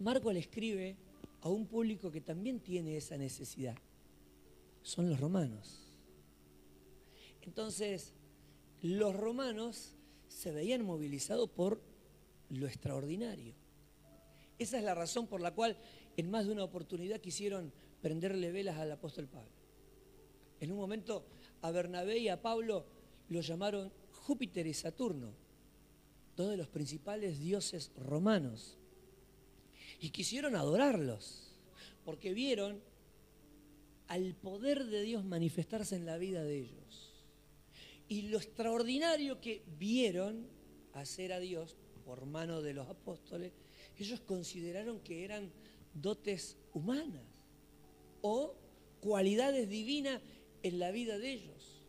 Marco le escribe a un público que también tiene esa necesidad. Son los romanos. Entonces, los romanos se veían movilizados por lo extraordinario. Esa es la razón por la cual en más de una oportunidad quisieron prenderle velas al apóstol Pablo. En un momento a Bernabé y a Pablo lo llamaron Júpiter y Saturno, dos de los principales dioses romanos. Y quisieron adorarlos, porque vieron al poder de Dios manifestarse en la vida de ellos. Y lo extraordinario que vieron hacer a Dios por mano de los apóstoles, ellos consideraron que eran dotes humanas o cualidades divinas en la vida de ellos.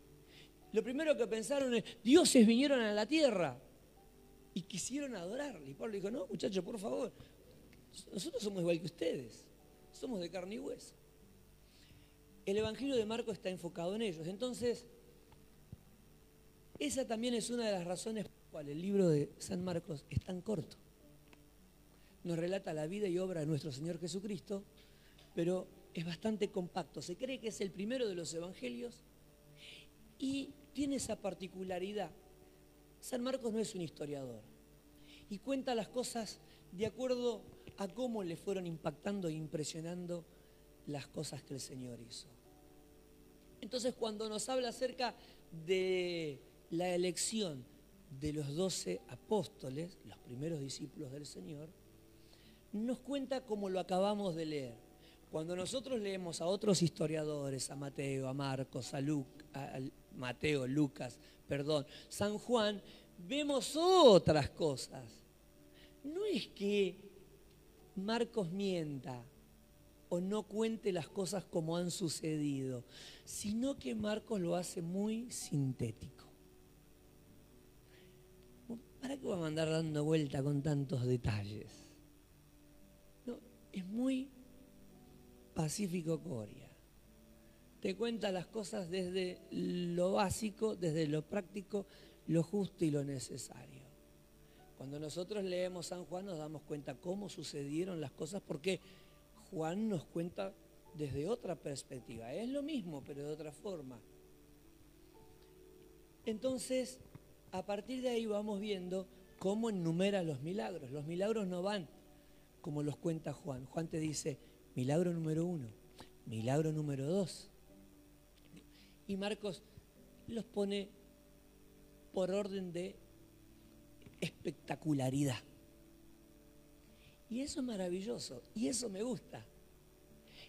Lo primero que pensaron es, dioses vinieron a la tierra y quisieron adorarle. Y Pablo dijo, no, muchachos, por favor, nosotros somos igual que ustedes, somos de carne y hueso. El Evangelio de Marcos está enfocado en ellos. Entonces, esa también es una de las razones por las cuales el libro de San Marcos es tan corto. Nos relata la vida y obra de nuestro Señor Jesucristo, pero es bastante compacto. Se cree que es el primero de los evangelios y tiene esa particularidad. San Marcos no es un historiador y cuenta las cosas de acuerdo a cómo le fueron impactando e impresionando las cosas que el Señor hizo. Entonces cuando nos habla acerca de la elección de los doce apóstoles, los primeros discípulos del Señor, nos cuenta como lo acabamos de leer cuando nosotros leemos a otros historiadores, a Mateo, a Marcos, a, a Mateo, Lucas, perdón, San Juan, vemos otras cosas. No es que Marcos mienta o no cuente las cosas como han sucedido, sino que Marcos lo hace muy sintético. ¿Para qué vamos a andar dando vuelta con tantos detalles? No, es muy Pacífico Coria. Te cuenta las cosas desde lo básico, desde lo práctico, lo justo y lo necesario. Cuando nosotros leemos San Juan nos damos cuenta cómo sucedieron las cosas porque Juan nos cuenta desde otra perspectiva. Es lo mismo, pero de otra forma. Entonces, a partir de ahí vamos viendo cómo enumera los milagros. Los milagros no van como los cuenta Juan. Juan te dice, Milagro número uno. Milagro número dos. Y Marcos los pone por orden de espectacularidad. Y eso es maravilloso. Y eso me gusta.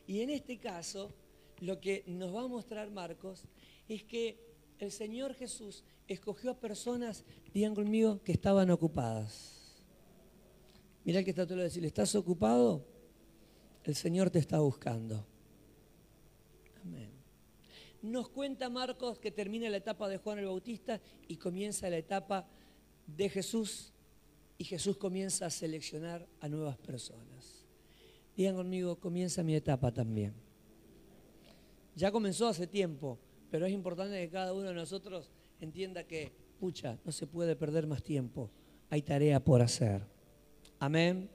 Y en este caso, lo que nos va a mostrar Marcos es que el Señor Jesús escogió a personas, digan conmigo, que estaban ocupadas. Mira que está todo lo decir, ¿estás ocupado? El Señor te está buscando. Amén. Nos cuenta Marcos que termina la etapa de Juan el Bautista y comienza la etapa de Jesús y Jesús comienza a seleccionar a nuevas personas. Digan conmigo, comienza mi etapa también. Ya comenzó hace tiempo, pero es importante que cada uno de nosotros entienda que, pucha, no se puede perder más tiempo, hay tarea por hacer. Amén.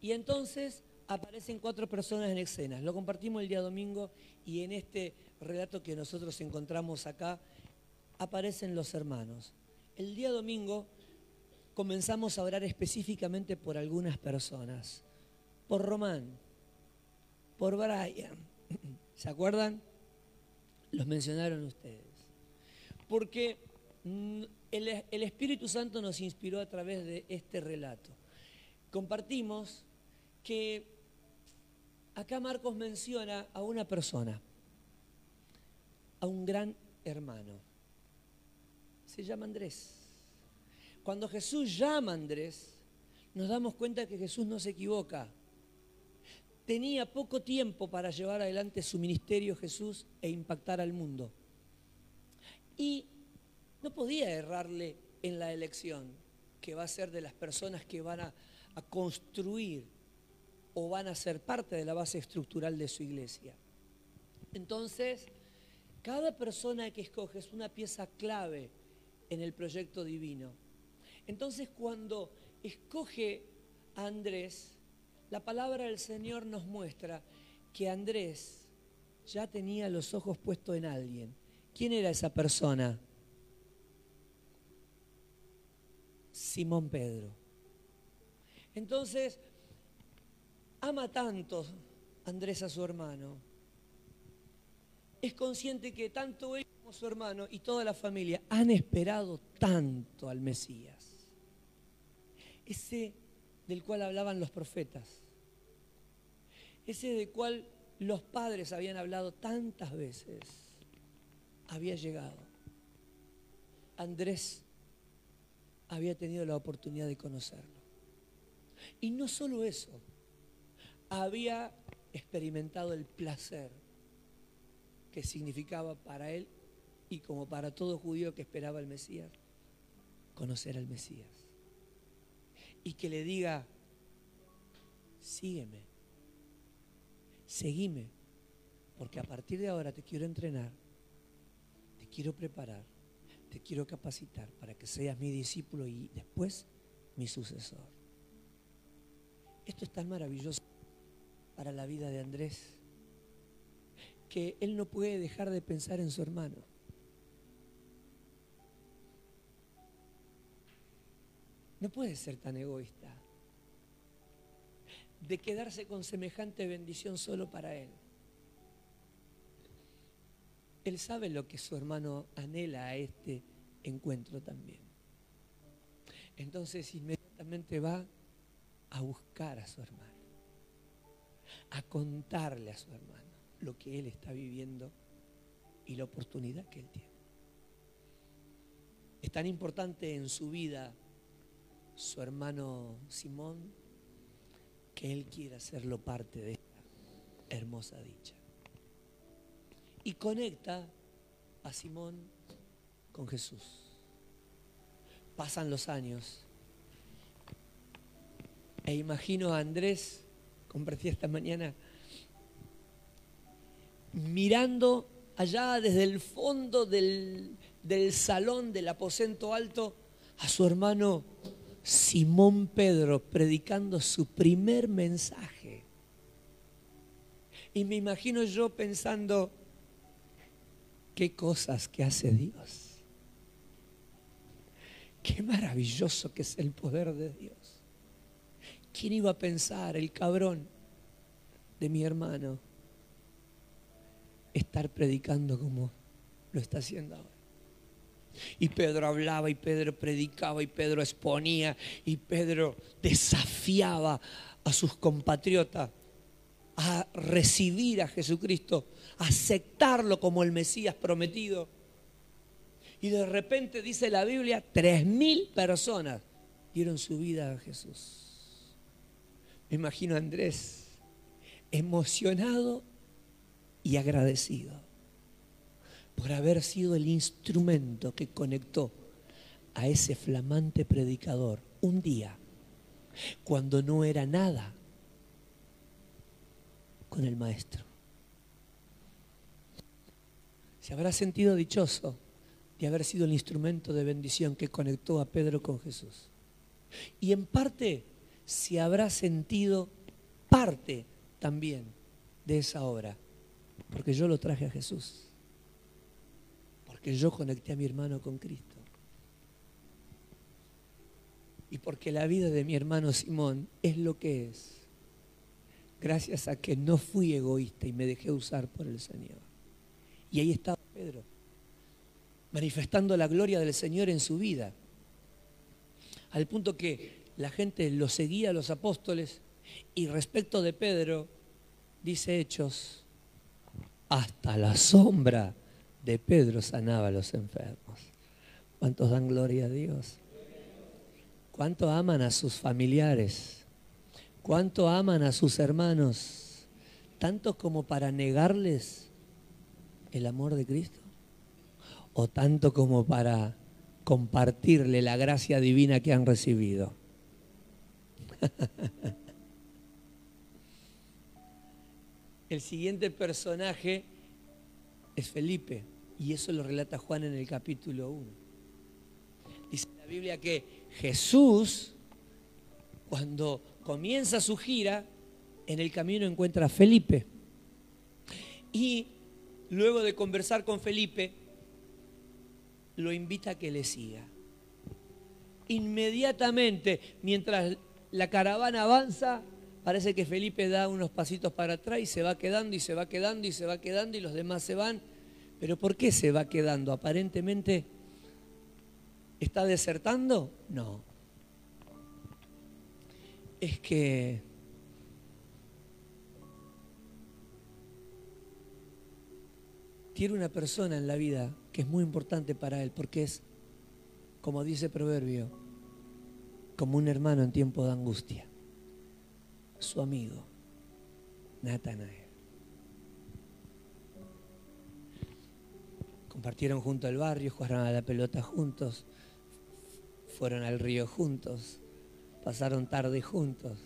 Y entonces aparecen cuatro personas en escenas. Lo compartimos el día domingo y en este relato que nosotros encontramos acá aparecen los hermanos. El día domingo comenzamos a orar específicamente por algunas personas. Por Román, por Brian. ¿Se acuerdan? Los mencionaron ustedes. Porque mm, el, el Espíritu Santo nos inspiró a través de este relato. Compartimos que acá Marcos menciona a una persona, a un gran hermano. Se llama Andrés. Cuando Jesús llama a Andrés, nos damos cuenta que Jesús no se equivoca. Tenía poco tiempo para llevar adelante su ministerio Jesús e impactar al mundo. Y no podía errarle en la elección, que va a ser de las personas que van a, a construir o van a ser parte de la base estructural de su iglesia. Entonces, cada persona que escoge es una pieza clave en el proyecto divino. Entonces, cuando escoge a Andrés, la palabra del Señor nos muestra que Andrés ya tenía los ojos puestos en alguien. ¿Quién era esa persona? Simón Pedro. Entonces, ama tanto Andrés a su hermano. Es consciente que tanto él como su hermano y toda la familia han esperado tanto al Mesías. Ese del cual hablaban los profetas. Ese del cual los padres habían hablado tantas veces. Había llegado. Andrés había tenido la oportunidad de conocerlo. Y no solo eso, había experimentado el placer que significaba para él y como para todo judío que esperaba el Mesías, conocer al Mesías. Y que le diga, sígueme, seguime, porque a partir de ahora te quiero entrenar, te quiero preparar, te quiero capacitar para que seas mi discípulo y después mi sucesor. Esto es tan maravilloso para la vida de Andrés que él no puede dejar de pensar en su hermano. No puede ser tan egoísta de quedarse con semejante bendición solo para él. Él sabe lo que su hermano anhela a este encuentro también. Entonces inmediatamente va a buscar a su hermano, a contarle a su hermano lo que él está viviendo y la oportunidad que él tiene. Es tan importante en su vida su hermano Simón que él quiere hacerlo parte de esta hermosa dicha. Y conecta a Simón con Jesús. Pasan los años e imagino a Andrés, compartí esta mañana, mirando allá desde el fondo del, del salón del aposento alto a su hermano Simón Pedro predicando su primer mensaje. Y me imagino yo pensando, qué cosas que hace Dios. Qué maravilloso que es el poder de Dios. ¿Quién iba a pensar, el cabrón de mi hermano, estar predicando como lo está haciendo ahora? Y Pedro hablaba y Pedro predicaba y Pedro exponía y Pedro desafiaba a sus compatriotas a recibir a Jesucristo, a aceptarlo como el Mesías prometido. Y de repente dice la Biblia, tres mil personas dieron su vida a Jesús. Me imagino a Andrés emocionado y agradecido por haber sido el instrumento que conectó a ese flamante predicador un día cuando no era nada con el maestro. Se habrá sentido dichoso de haber sido el instrumento de bendición que conectó a Pedro con Jesús. Y en parte se habrá sentido parte también de esa obra, porque yo lo traje a Jesús, porque yo conecté a mi hermano con Cristo, y porque la vida de mi hermano Simón es lo que es, gracias a que no fui egoísta y me dejé usar por el Señor. Y ahí estaba Pedro, manifestando la gloria del Señor en su vida, al punto que la gente lo seguía a los apóstoles y respecto de Pedro, dice Hechos, hasta la sombra de Pedro sanaba a los enfermos. ¿Cuántos dan gloria a Dios? ¿Cuánto aman a sus familiares? ¿Cuánto aman a sus hermanos? Tanto como para negarles el amor de Cristo. O tanto como para compartirle la gracia divina que han recibido. El siguiente personaje es Felipe, y eso lo relata Juan en el capítulo 1. Dice la Biblia que Jesús, cuando comienza su gira, en el camino encuentra a Felipe. Y luego de conversar con Felipe, lo invita a que le siga. Inmediatamente, mientras la caravana avanza, parece que Felipe da unos pasitos para atrás y se va quedando y se va quedando y se va quedando y los demás se van. Pero ¿por qué se va quedando? Aparentemente, ¿está desertando? No. Es que tiene una persona en la vida que es muy importante para él, porque es, como dice Proverbio, como un hermano en tiempo de angustia, su amigo, Natanael. Compartieron junto al barrio, jugaron a la pelota juntos, fueron al río juntos, pasaron tarde juntos.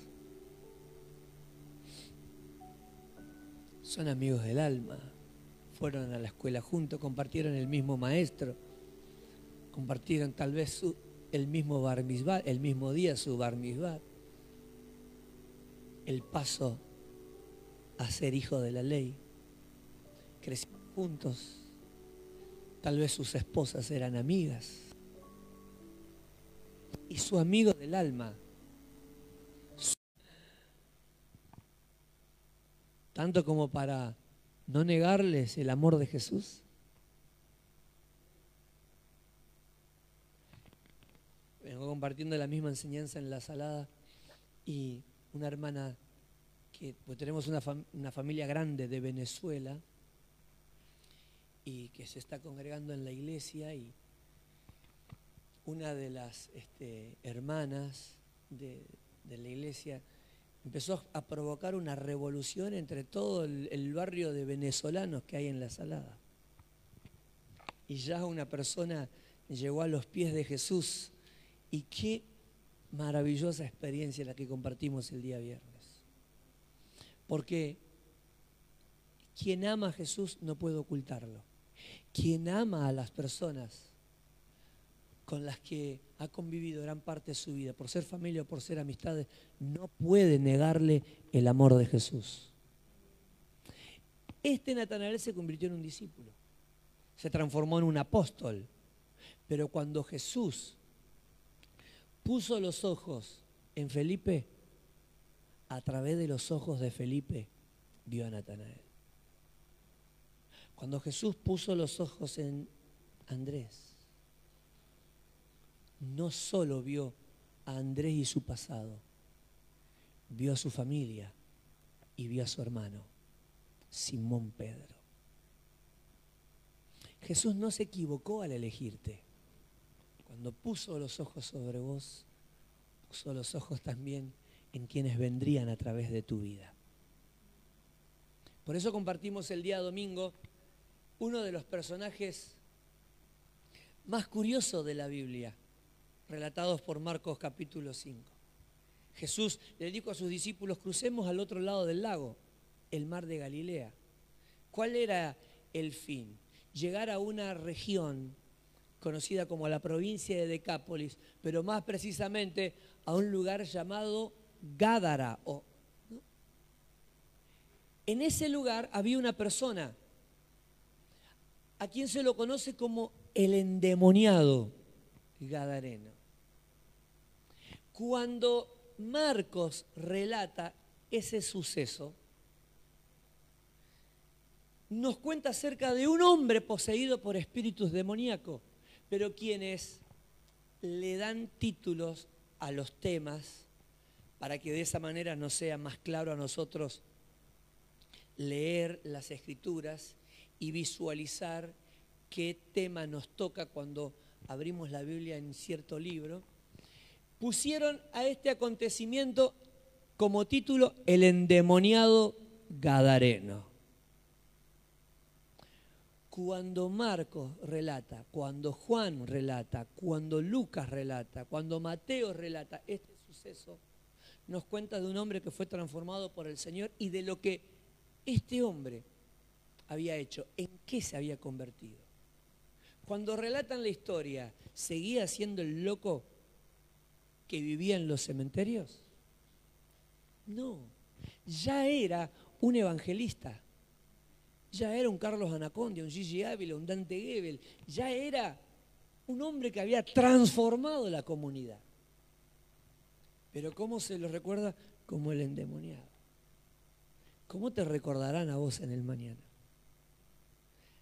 Son amigos del alma fueron a la escuela juntos, compartieron el mismo maestro, compartieron tal vez el mismo bar el mismo día su bar el paso a ser hijo de la ley. Crecieron juntos, tal vez sus esposas eran amigas. Y su amigo del alma, tanto como para no negarles el amor de Jesús? Vengo compartiendo la misma enseñanza en la salada y una hermana que pues tenemos una, una familia grande de Venezuela y que se está congregando en la iglesia y una de las este, hermanas de, de la iglesia empezó a provocar una revolución entre todo el, barrio de venezolanos que hay en la salada. Y ya una persona llegó a los pies de Jesús. Y qué maravillosa experiencia la que compartimos el día viernes. Porque quien ama a Jesús no puede ocultarlo. Quien ama a las personas con las que ha convivido gran parte de su vida, por ser familia o por ser amistades, no puede negarle el amor de Jesús. Este Natanael se convirtió en un discípulo, se transformó en un apóstol, pero cuando Jesús puso los ojos en Felipe, a través de los ojos de Felipe vio a Natanael. Cuando Jesús puso los ojos en Andrés, no solo vio a Andrés y su pasado, vio a su familia y vio a su hermano, Simón Pedro. Jesús no se equivocó al elegirte. Cuando puso los ojos sobre vos, puso los ojos también en quienes vendrían a través de tu vida. Por eso compartimos el día domingo uno de los personajes más curiosos de la Biblia, relatados por Marcos capítulo 5. Jesús le dijo a sus discípulos, crucemos al otro lado del lago, el mar de Galilea. ¿Cuál era el fin? Llegar a una región conocida como la provincia de Decápolis, pero más precisamente a un lugar llamado Gádara. En ese lugar había una persona a quien se lo conoce como el endemoniado gadareno. Cuando Marcos relata ese suceso, nos cuenta acerca de un hombre poseído por espíritus demoníacos, pero quienes le dan títulos a los temas para que de esa manera nos sea más claro a nosotros leer las escrituras y visualizar qué tema nos toca cuando abrimos la Biblia en cierto libro pusieron a este acontecimiento como título El endemoniado Gadareno. Cuando Marcos relata, cuando Juan relata, cuando Lucas relata, cuando Mateo relata este suceso, nos cuenta de un hombre que fue transformado por el Señor y de lo que este hombre había hecho, en qué se había convertido. Cuando relatan la historia, ¿seguía siendo el loco que vivía en los cementerios? No. ya era un evangelista. Ya era un Carlos Anacondia, un Gigi Ávila, un Dante Gebel. Ya era un hombre que había transformado la comunidad. Pero ¿cómo se lo recuerda? Como el endemoniado. ¿Cómo te recordarán a vos en el mañana?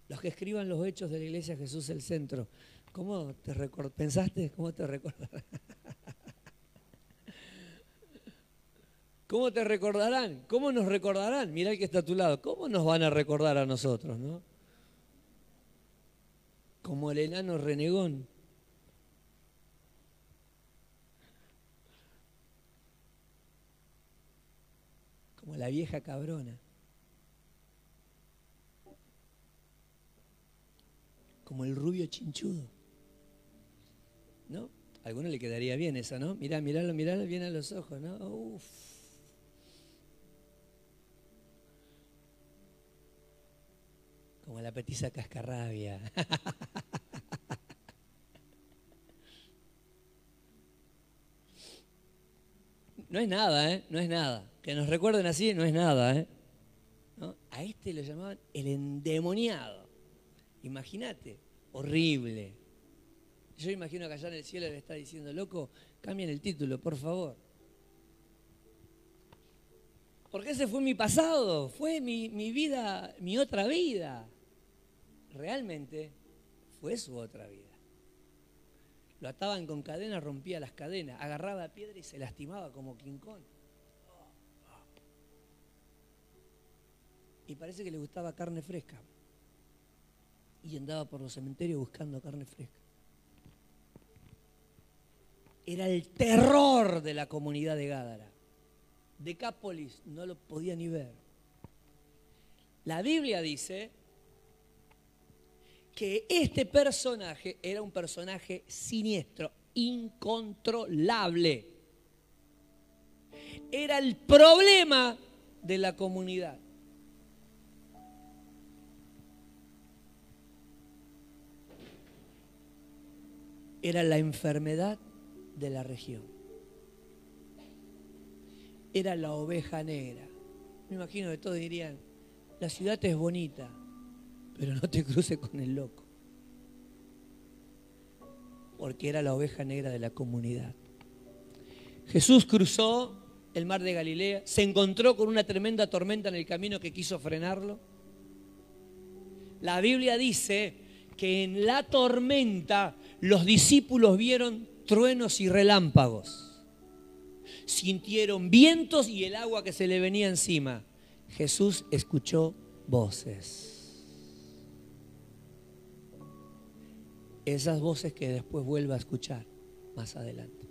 Los que escriban los hechos de la iglesia Jesús el centro, ¿cómo te pensaste? ¿Cómo te recordarán? ¿Cómo te recordarán? ¿Cómo nos recordarán? Mira el que está a tu lado. ¿Cómo nos van a recordar a nosotros, no? Como el enano renegón. Como la vieja cabrona. Como el rubio chinchudo. ¿No? A alguno le quedaría bien eso, ¿no? Mirá, miralo, miralo bien a los ojos, ¿no? Uf. como la petiza cascarrabia. No es nada, ¿eh? No es nada. Que nos recuerden así no es nada, ¿eh? A este lo llamaban el endemoniado. Imagínate, horrible. Yo imagino que allá en el cielo le está diciendo, loco, cambien el título, por favor. Porque ese fue mi pasado, fue mi, vida, mi otra vida realmente fue su otra vida. Lo ataban con cadenas, rompía las cadenas, agarraba piedra y se lastimaba como King Y parece que le gustaba carne fresca. Y andaba por los cementerios buscando carne fresca. Era el terror de la comunidad de Gádara. Decápolis no lo podía ni ver. La Biblia dice que este personaje era un personaje siniestro, incontrolable. Era el problema de la comunidad. Era la enfermedad de la región. Era la oveja negra. Me imagino que todos dirían, la ciudad es bonita, pero no te cruces con el loco. Porque era la oveja negra de la comunidad. Jesús cruzó el mar de Galilea, se encontró con una tremenda tormenta en el camino que quiso frenarlo. La Biblia dice que en la tormenta los discípulos vieron truenos y relámpagos. Sintieron vientos y el agua que se le venía encima. Jesús escuchó voces. esas voces que después vuelva a escuchar más adelante.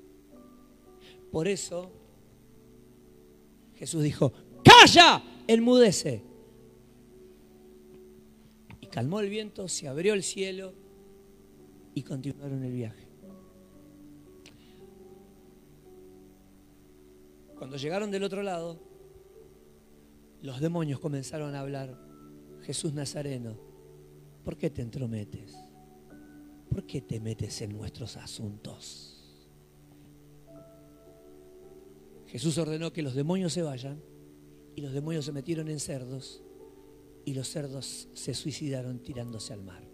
Por eso Jesús dijo, calla, enmudece. Y calmó el viento, se abrió el cielo y continuaron el viaje. Cuando llegaron del otro lado, los demonios comenzaron a hablar, Jesús Nazareno, ¿por qué te entrometes? ¿por qué te metes en nuestros asuntos? Jesús ordenó que los demonios se vayan y los demonios se metieron en cerdos y los cerdos se suicidaron tirándose al mar.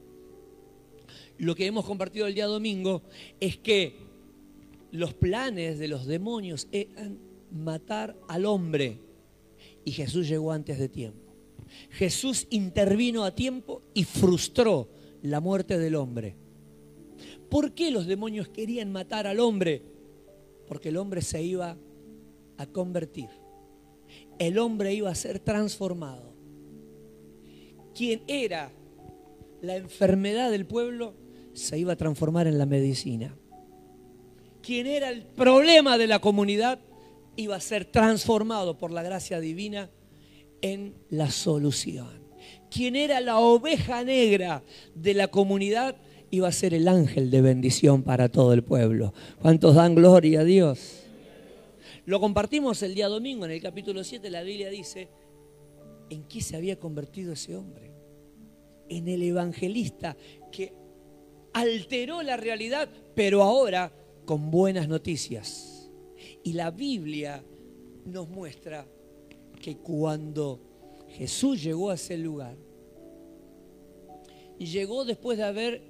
Lo que hemos compartido el día domingo es que los planes de los demonios eran matar al hombre y Jesús llegó antes de tiempo. Jesús intervino a tiempo y frustró la muerte del hombre. ¿Por qué los demonios querían matar al hombre? Porque el hombre se iba a convertir. El hombre iba a ser transformado. Quien era la enfermedad del pueblo se iba a transformar en la medicina. Quien era el problema de la comunidad iba a ser transformado por la gracia divina en la solución. Quien era la oveja negra de la comunidad iba a ser el ángel de bendición para todo el pueblo. ¿Cuántos dan gloria a Dios? Lo compartimos el día domingo en el capítulo 7, la Biblia dice, ¿en qué se había convertido ese hombre? En el evangelista que alteró la realidad, pero ahora con buenas noticias. Y la Biblia nos muestra que cuando Jesús llegó a ese lugar, llegó después de haber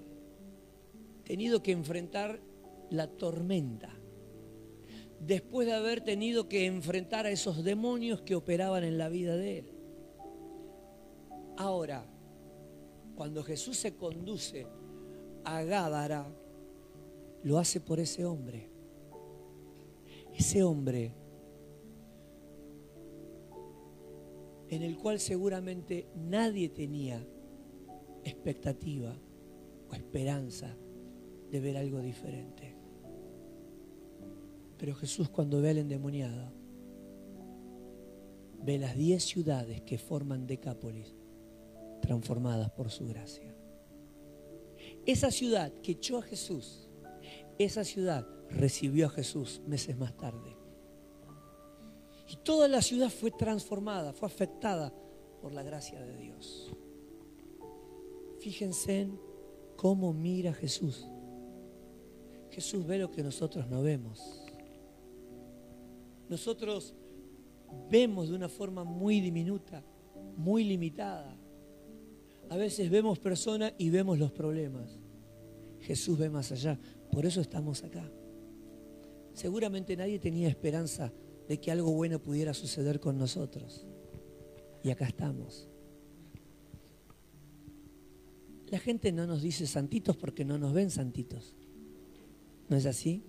tenido que enfrentar la tormenta, después de haber tenido que enfrentar a esos demonios que operaban en la vida de él. Ahora, cuando Jesús se conduce a Gádara, lo hace por ese hombre. Ese hombre en el cual seguramente nadie tenía expectativa o esperanza de ver algo diferente. Pero Jesús cuando ve al endemoniado, ve las diez ciudades que forman Decápolis transformadas por su gracia. Esa ciudad que echó a Jesús, esa ciudad recibió a Jesús meses más tarde. Y toda la ciudad fue transformada, fue afectada por la gracia de Dios. Fíjense en cómo mira Jesús. Jesús ve lo que nosotros no vemos. Nosotros vemos de una forma muy diminuta, muy limitada. A veces vemos personas y vemos los problemas. Jesús ve más allá. Por eso estamos acá. Seguramente nadie tenía esperanza de que algo bueno pudiera suceder con nosotros. Y acá estamos. La gente no nos dice santitos porque no nos ven santitos. ¿No es así?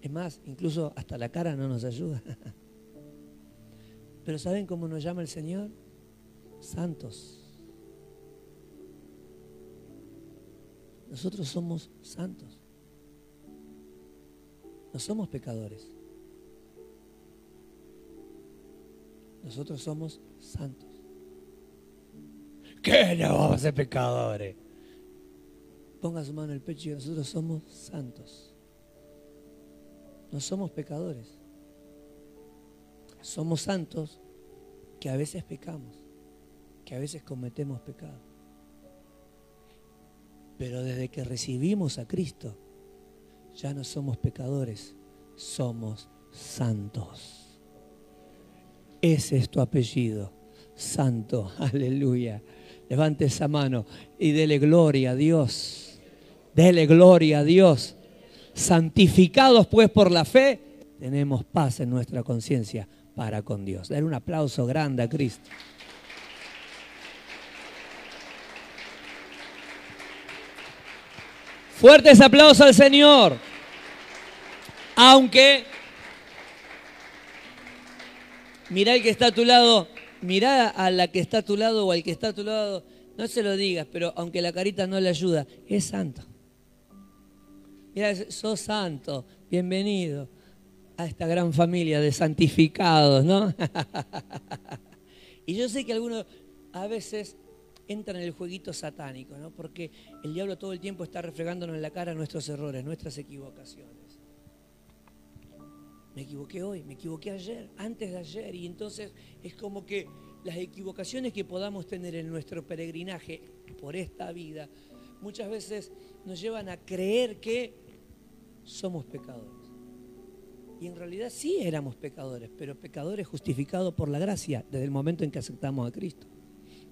Es más, incluso hasta la cara no nos ayuda. Pero ¿saben cómo nos llama el Señor? Santos. Nosotros somos santos. No somos pecadores. Nosotros somos santos. ¿Qué no vamos a ser pecadores? Ponga su mano en el pecho y nosotros somos santos. No somos pecadores. Somos santos que a veces pecamos, que a veces cometemos pecado. Pero desde que recibimos a Cristo, ya no somos pecadores, somos santos. Ese es tu apellido, santo, aleluya. Levante esa mano y dele gloria a Dios. Dele gloria a Dios. Santificados pues por la fe, tenemos paz en nuestra conciencia para con Dios. Dar un aplauso grande a Cristo. Fuertes aplausos al Señor. Aunque Mirá al que está a tu lado, mirá a la que está a tu lado o al que está a tu lado, no se lo digas, pero aunque la carita no le ayuda, es santo. Mira, sos santo, bienvenido a esta gran familia de santificados, ¿no? y yo sé que algunos a veces entran en el jueguito satánico, ¿no? Porque el diablo todo el tiempo está refregándonos en la cara nuestros errores, nuestras equivocaciones me equivoqué hoy, me equivoqué ayer, antes de ayer, y entonces es como que las equivocaciones que podamos tener en nuestro peregrinaje por esta vida muchas veces nos llevan a creer que somos pecadores. Y en realidad sí éramos pecadores, pero pecadores justificados por la gracia desde el momento en que aceptamos a Cristo.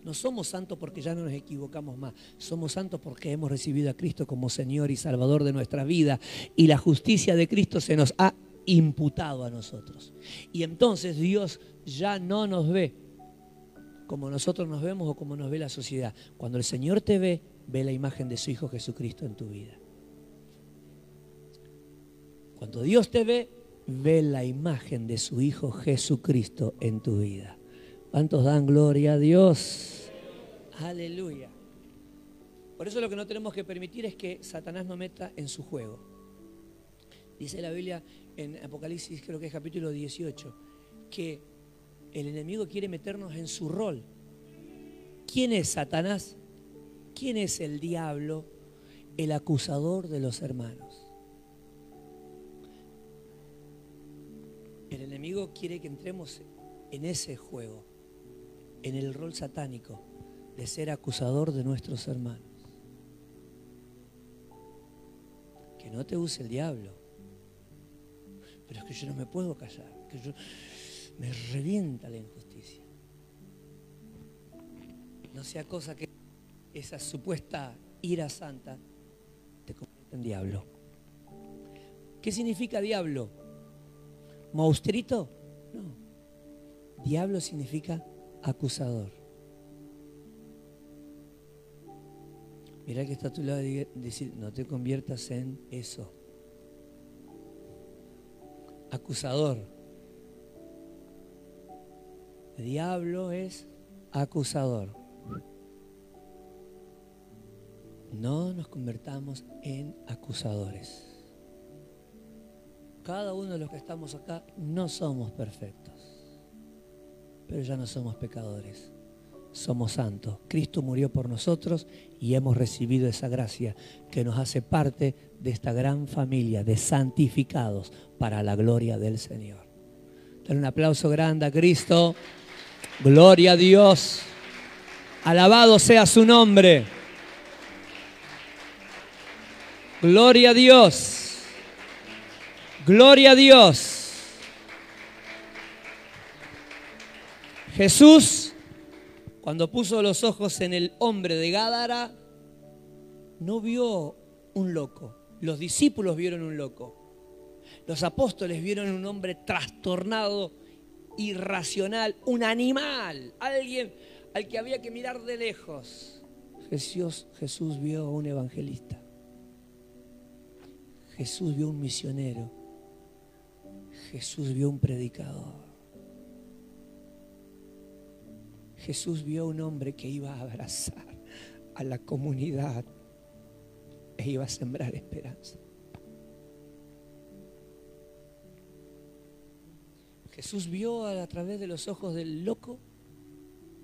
No somos santos porque ya no nos equivocamos más. Somos santos porque hemos recibido a Cristo como Señor y Salvador de nuestra vida. Y la justicia de Cristo se nos ha imputado a nosotros. Y entonces Dios ya no nos ve como nosotros nos vemos o como nos ve la sociedad. Cuando el Señor te ve, ve la imagen de su Hijo Jesucristo en tu vida. Cuando Dios te ve, ve la imagen de su Hijo Jesucristo en tu vida. ¿Cuántos dan gloria a Dios? Aleluya. Por eso lo que no tenemos que permitir es que Satanás nos meta en su juego. Dice la Biblia en Apocalipsis, creo que es capítulo 18, que el enemigo quiere meternos en su rol. ¿Quién es Satanás? ¿Quién es el diablo? El acusador de los hermanos. El enemigo quiere que entremos en ese juego, en el rol satánico de ser acusador de nuestros hermanos. Que no te use el diablo pero es que yo no me puedo callar, que yo me revienta la injusticia. no sea cosa que esa supuesta ira santa te convierta en diablo. ¿Qué significa diablo? ¿Monstruito? No. Diablo significa acusador. Mira que está a tu lado y decir, no te conviertas en eso. Acusador. Diablo es acusador. No nos convertamos en acusadores. Cada uno de los que estamos acá no somos perfectos, pero ya no somos pecadores, somos santos. Cristo murió por nosotros y hemos recibido esa gracia que nos hace parte de esta gran familia de santificados para la gloria del Señor. Dale un aplauso grande a Cristo. Gloria a Dios. Alabado sea su nombre. Gloria a Dios. Gloria a Dios. Jesús, cuando puso los ojos en el hombre de Gádara, no vio un loco. Los discípulos vieron un loco. Los apóstoles vieron un hombre trastornado, irracional, un animal, alguien al que había que mirar de lejos. Jesús, vio a un evangelista. Jesús vio un misionero. Jesús vio un predicador. Jesús vio un hombre que iba a abrazar a la comunidad e iba a sembrar esperanza. Jesús vio a través de los ojos del loco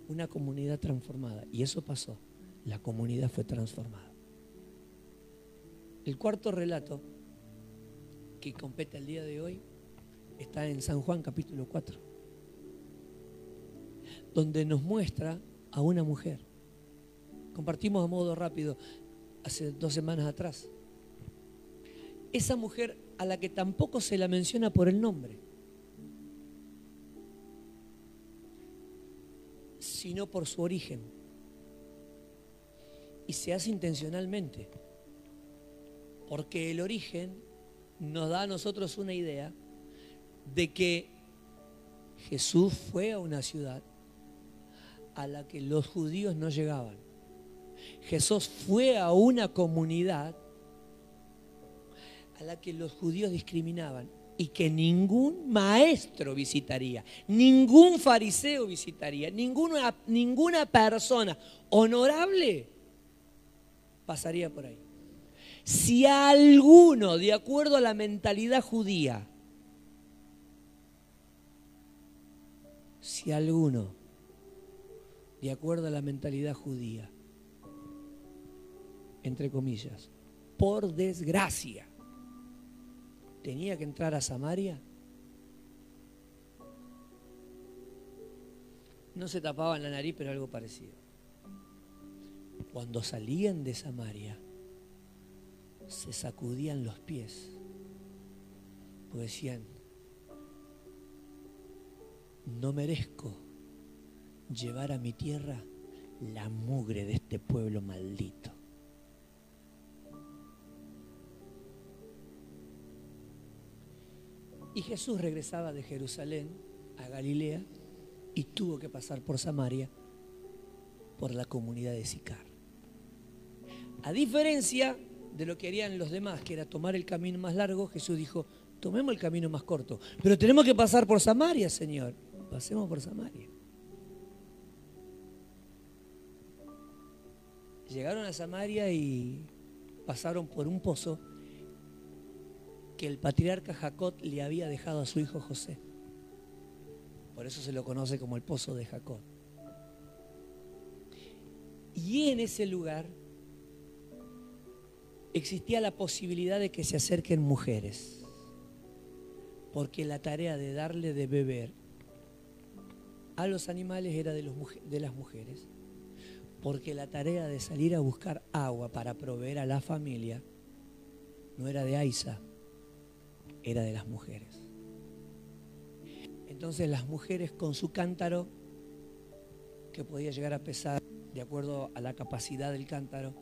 una comunidad transformada. Y eso pasó. La comunidad fue transformada. El cuarto relato que compete el día de hoy está en San Juan capítulo 4, donde nos muestra a una mujer. Compartimos a modo rápido hace dos semanas atrás. Esa mujer a la que tampoco se la menciona por el nombre, sino por su origen. Y se hace intencionalmente, porque el origen nos da a nosotros una idea de que Jesús fue a una ciudad a la que los judíos no llegaban. Jesús fue a una comunidad a la que los judíos discriminaban y que ningún maestro visitaría, ningún fariseo visitaría, ninguna, ninguna persona honorable pasaría por ahí. Si alguno, de acuerdo a la mentalidad judía, si alguno, de acuerdo a la mentalidad judía, entre comillas, por desgracia, tenía que entrar a Samaria, no se tapaban la nariz, pero algo parecido. Cuando salían de Samaria, se sacudían los pies, porque decían, no merezco llevar a mi tierra la mugre de este pueblo maldito. Y Jesús regresaba de Jerusalén a Galilea y tuvo que pasar por Samaria, por la comunidad de Sicar. A diferencia de lo que harían los demás, que era tomar el camino más largo, Jesús dijo, tomemos el camino más corto. Pero tenemos que pasar por Samaria, Señor. Pasemos por Samaria. Llegaron a Samaria y pasaron por un pozo que el patriarca Jacob le había dejado a su hijo José. Por eso se lo conoce como el pozo de Jacob. Y en ese lugar existía la posibilidad de que se acerquen mujeres, porque la tarea de darle de beber a los animales era de, de las mujeres, porque la tarea de salir a buscar agua para proveer a la familia no era de Aiza, era de las mujeres. Entonces las mujeres con su cántaro, que podía llegar a pesar de acuerdo a la capacidad del cántaro,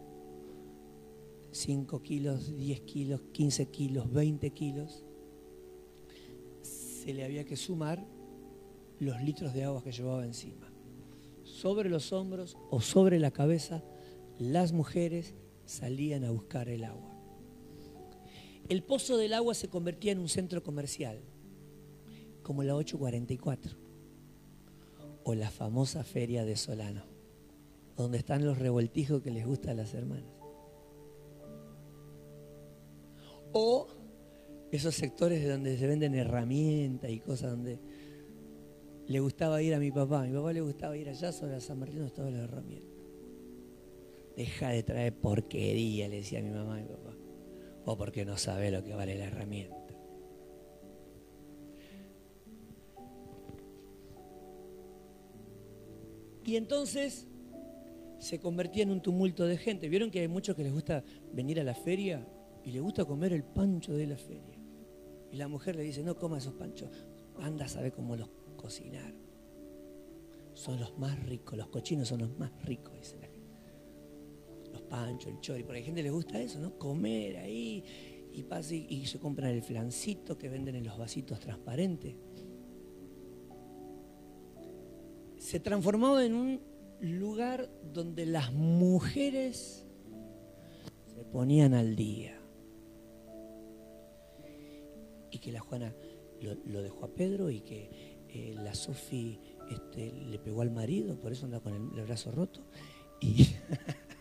5 kilos, 10 kilos, 15 kilos, 20 kilos, se le había que sumar los litros de agua que llevaba encima. Sobre los hombros o sobre la cabeza, las mujeres salían a buscar el agua. El pozo del agua se convertía en un centro comercial, como la 844, o la famosa feria de Solano, donde están los revoltijos que les gustan a las hermanas. O esos sectores de donde se venden herramientas y cosas donde le gustaba ir a mi papá. A mi papá le gustaba ir allá sobre San Martín donde estaba la herramienta. Deja de traer porquería, le decía a mi mamá y mi papá. O porque no sabe lo que vale la herramienta. Y entonces se convertía en un tumulto de gente. ¿Vieron que hay muchos que les gusta venir a la feria y les gusta comer el pancho de la feria? Y la mujer le dice, no coma esos panchos, anda a saber cómo los cocinar. Son los más ricos, los cochinos son los más ricos, dice la gente. Los panchos, el chori, porque a la gente le gusta eso, ¿no? Comer ahí y pasa y, se compran el flancito que venden en los vasitos transparentes. Se transformaba en un lugar donde las mujeres se ponían al día. Y que la Juana lo dejó a Pedro y que eh, la Sofi este, le pegó al marido, por eso anda con el, brazo roto. Y,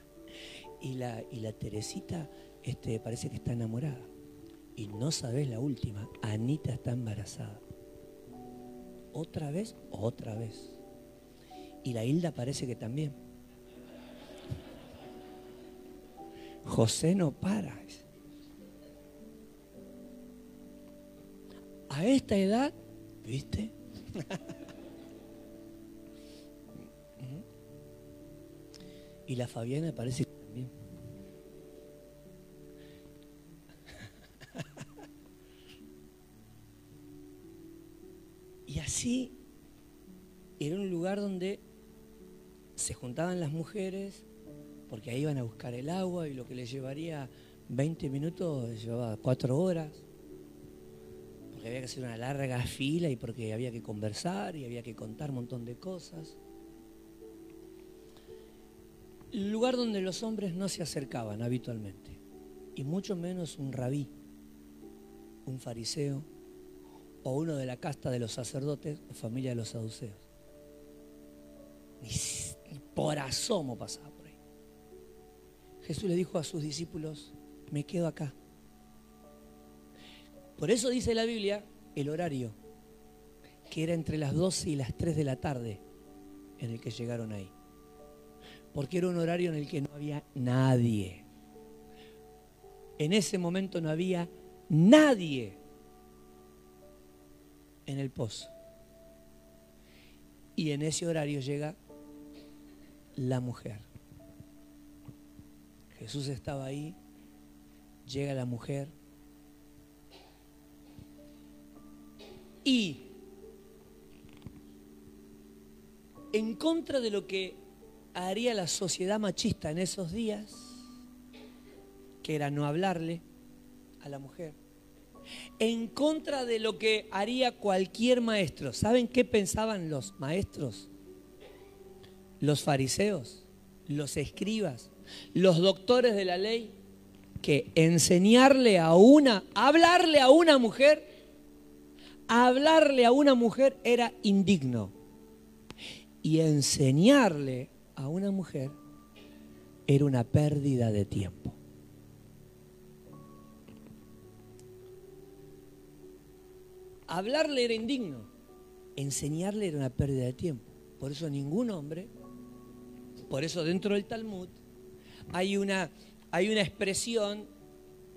y, la, y la Teresita este, parece que está enamorada. Y no sabes la última, Anita está embarazada. Otra vez, otra vez. Y la Hilda parece que también. José no para. A esta edad, ¿viste? y la Fabiana parece también. y así era un lugar donde se juntaban las mujeres porque ahí iban a buscar el agua y lo que les llevaría 20 minutos llevaba 4 horas había que hacer una larga fila y porque había que conversar y había que contar un montón de cosas. Lugar donde los hombres no se acercaban habitualmente, y mucho menos un rabí, un fariseo o uno de la casta de los sacerdotes o familia de los saduceos. Ni por asomo pasaba por ahí. Jesús le dijo a sus discípulos, me quedo acá. Por eso dice la Biblia el horario, que era entre las 12 y las 3 de la tarde en el que llegaron ahí. Porque era un horario en el que no había nadie. En ese momento no había nadie en el pozo. Y en ese horario llega la mujer. Jesús estaba ahí, llega la mujer y en contra de lo que haría la sociedad machista en esos días, que era no hablarle a la mujer, en contra de lo que haría cualquier maestro. ¿Saben qué pensaban los maestros? Los fariseos, los escribas, los doctores de la ley, que enseñarle a una, hablarle a una mujer, hablarle a una mujer era indigno. Y enseñarle a una mujer era una pérdida de tiempo. Hablarle era indigno, enseñarle era una pérdida de tiempo. Por eso ningún hombre, por eso dentro del Talmud hay una, hay una expresión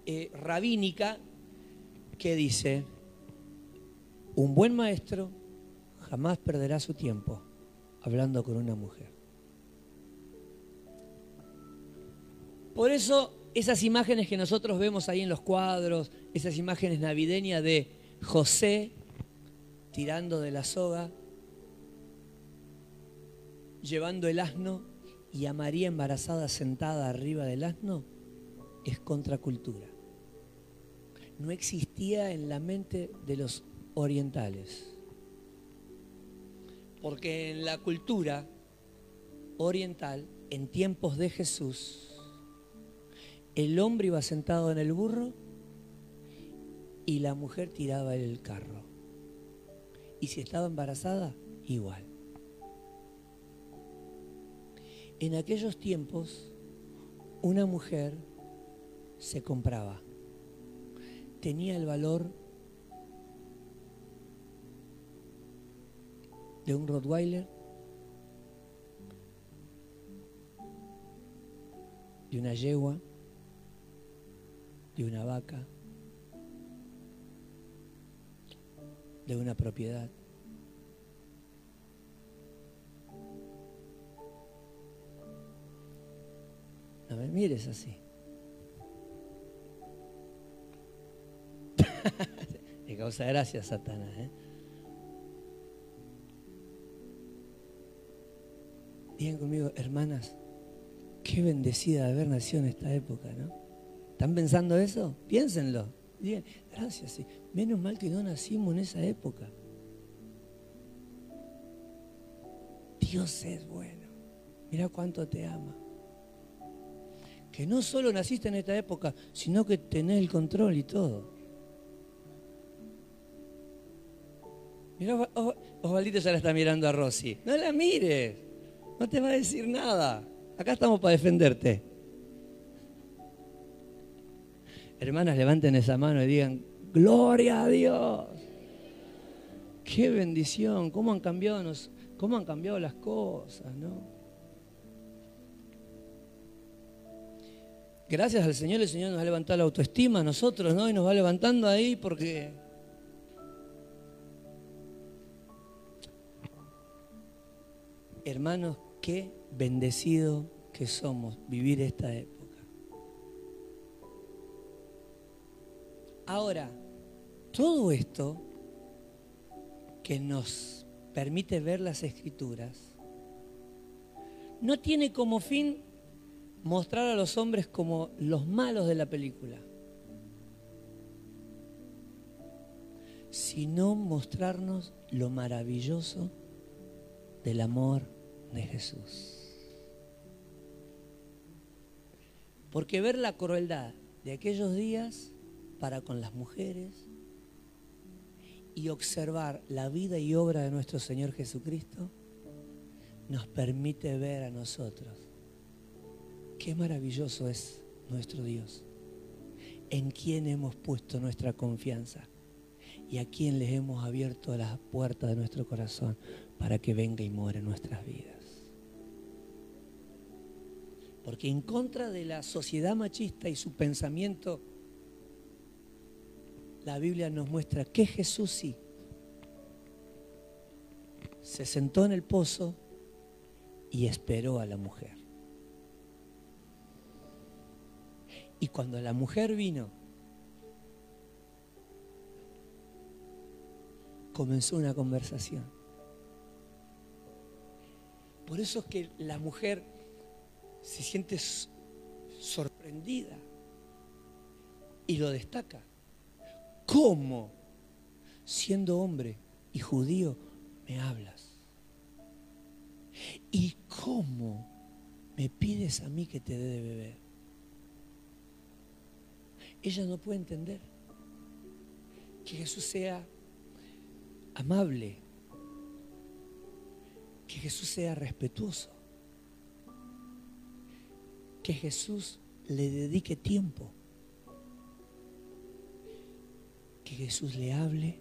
eh, rabínica que dice, un buen maestro jamás perderá su tiempo hablando con una mujer. Por eso esas imágenes que nosotros vemos ahí en los cuadros, esas imágenes navideñas de José tirando de la soga, llevando el asno y a María embarazada sentada arriba del asno es contracultura. No existía en la mente de los orientales. Porque en la cultura oriental, en tiempos de Jesús, el hombre iba sentado en el burro y la mujer tiraba el carro. Y si estaba embarazada, igual. En aquellos tiempos, una mujer se compraba. Tenía el valor de un Rottweiler, de una yegua, de una vaca, de una propiedad. No me mires así. Me causa gracia, Satanás. ¿eh? Digan conmigo, hermanas, qué bendecida de haber nacido en esta época, ¿no? ¿Están pensando eso? Piénsenlo. Digan, gracias, sí. Menos mal que no nacimos en esa época. Dios es bueno. Mira cuánto te ama que no solo naciste en esta época, sino que tenés el control y todo. Mira, Osvaldito ya la está mirando a Rosy. No la mires, no te va a decir nada. Acá estamos para defenderte. Hermanas, levanten esa mano y digan, gloria a Dios. Qué bendición, cómo han cambiado, cómo han cambiado las cosas, ¿no? gracias al Señor, el Señor nos ha levantado la autoestima a nosotros, ¿no? Y nos va levantando ahí porque... Hermanos, qué bendecido que somos vivir esta época. Ahora, todo esto que nos permite ver las escrituras, no tiene como fin mostrar a los hombres como los malos de la película, sino mostrarnos lo maravilloso del amor de Jesús. Porque ver la crueldad de aquellos días para con las mujeres y observar la vida y obra de nuestro Señor Jesucristo nos permite ver a nosotros Qué maravilloso es nuestro Dios, en quien hemos puesto nuestra confianza y a quien les hemos abierto las puertas de nuestro corazón para que venga y muera en nuestras vidas. Porque en contra de la sociedad machista y su pensamiento, la Biblia nos muestra que Jesús sí se sentó en el pozo y esperó a la mujer. Y cuando la mujer vino, comenzó una conversación. Por eso es que la mujer se siente sorprendida y lo destaca. ¿Cómo, siendo hombre y judío, me hablas? ¿Y cómo me pides a mí que te dé de beber? ella no puede entender que Jesús sea amable, que Jesús sea respetuoso, que Jesús le dedique tiempo, que Jesús le hable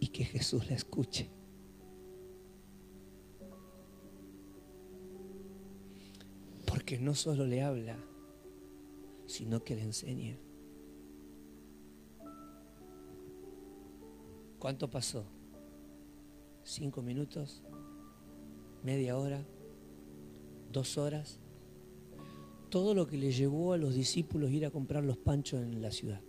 y que Jesús la escuche. Porque no solo le habla, sino que le enseñe. ¿Cuánto pasó? ¿Cinco minutos? ¿Media hora? ¿Dos horas? Todo lo que le llevó a los discípulos ir a comprar los panchos en la ciudad.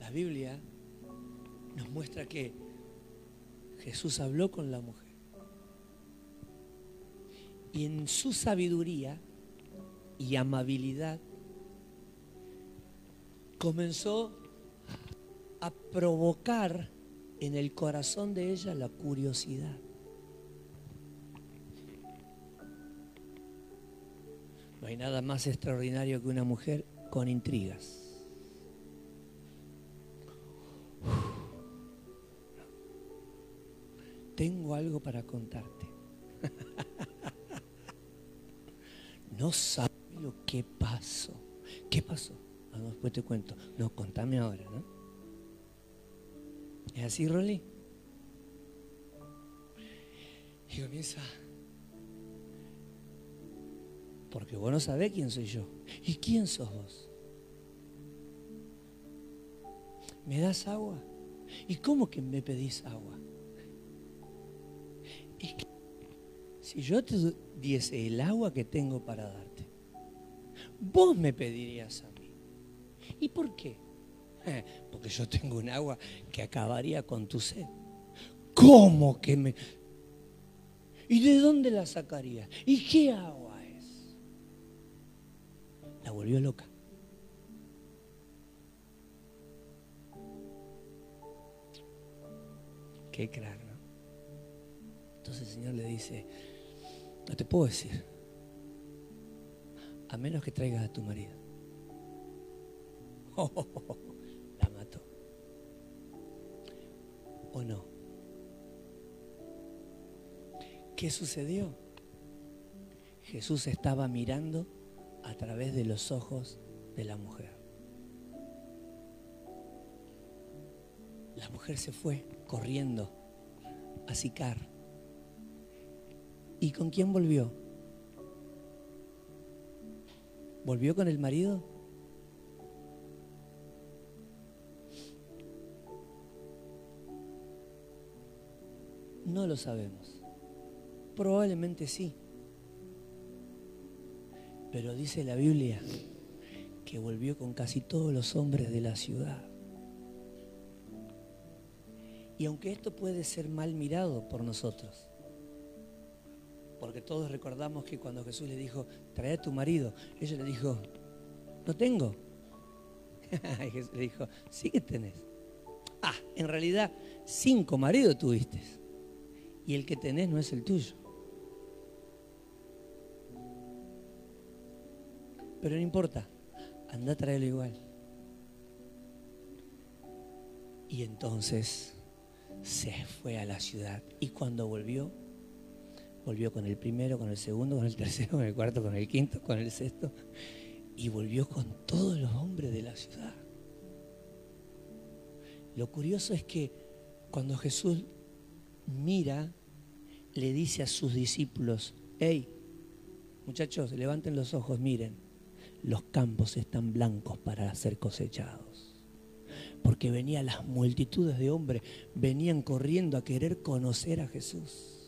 La Biblia nos muestra que Jesús habló con la mujer. Y en su sabiduría y amabilidad comenzó a provocar en el corazón de ella la curiosidad. No hay nada más extraordinario que una mujer con intrigas. Tengo algo para contarte. No sabes lo que pasó. ¿Qué pasó? Ah, después te cuento. No, contame ahora, ¿no? ¿Es así, Rolly? Y comienza. Porque vos no sabés quién soy yo. ¿Y quién sos vos? ¿Me das agua? ¿Y cómo que me pedís agua? Es que si yo te diese el agua que tengo para darte, vos me pedirías a mí. ¿Y por qué? Eh, porque yo tengo un agua que acabaría con tu sed. ¿Cómo que me... ¿Y de dónde la sacaría? ¿Y qué agua? La volvió loca. Qué claro. Entonces el Señor le dice, no te puedo decir. A menos que traigas a tu marido. la mató. ¿O no? ¿Qué sucedió? Jesús estaba mirando a través de los ojos de la mujer. La mujer se fue corriendo a Sicar ¿Y con quién volvió? ¿Volvió con el marido? No lo sabemos. Probablemente sí. Pero dice la Biblia que volvió con casi todos los hombres de la ciudad. Y aunque esto puede ser mal mirado por nosotros, porque todos recordamos que cuando Jesús le dijo, trae a tu marido, ella le dijo, no tengo. y Jesús le dijo, sí que tenés. Ah, en realidad cinco maridos tuviste. Y el que tenés no es el tuyo. Pero no importa, anda a traerlo igual. Y entonces se fue a la ciudad. Y cuando volvió, volvió con el primero, con el segundo, con el tercero, con el cuarto, con el quinto, con el sexto, y volvió con todos los hombres de la ciudad. Lo curioso es que cuando Jesús mira, le dice a sus discípulos, hey, muchachos, levanten los ojos, miren, los campos están blancos para ser cosechados. Porque venían las multitudes de hombres, venían corriendo a querer conocer a Jesús.